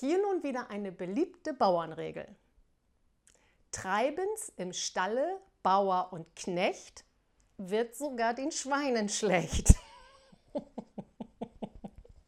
Hier nun wieder eine beliebte Bauernregel. Treibens im Stalle Bauer und Knecht wird sogar den Schweinen schlecht.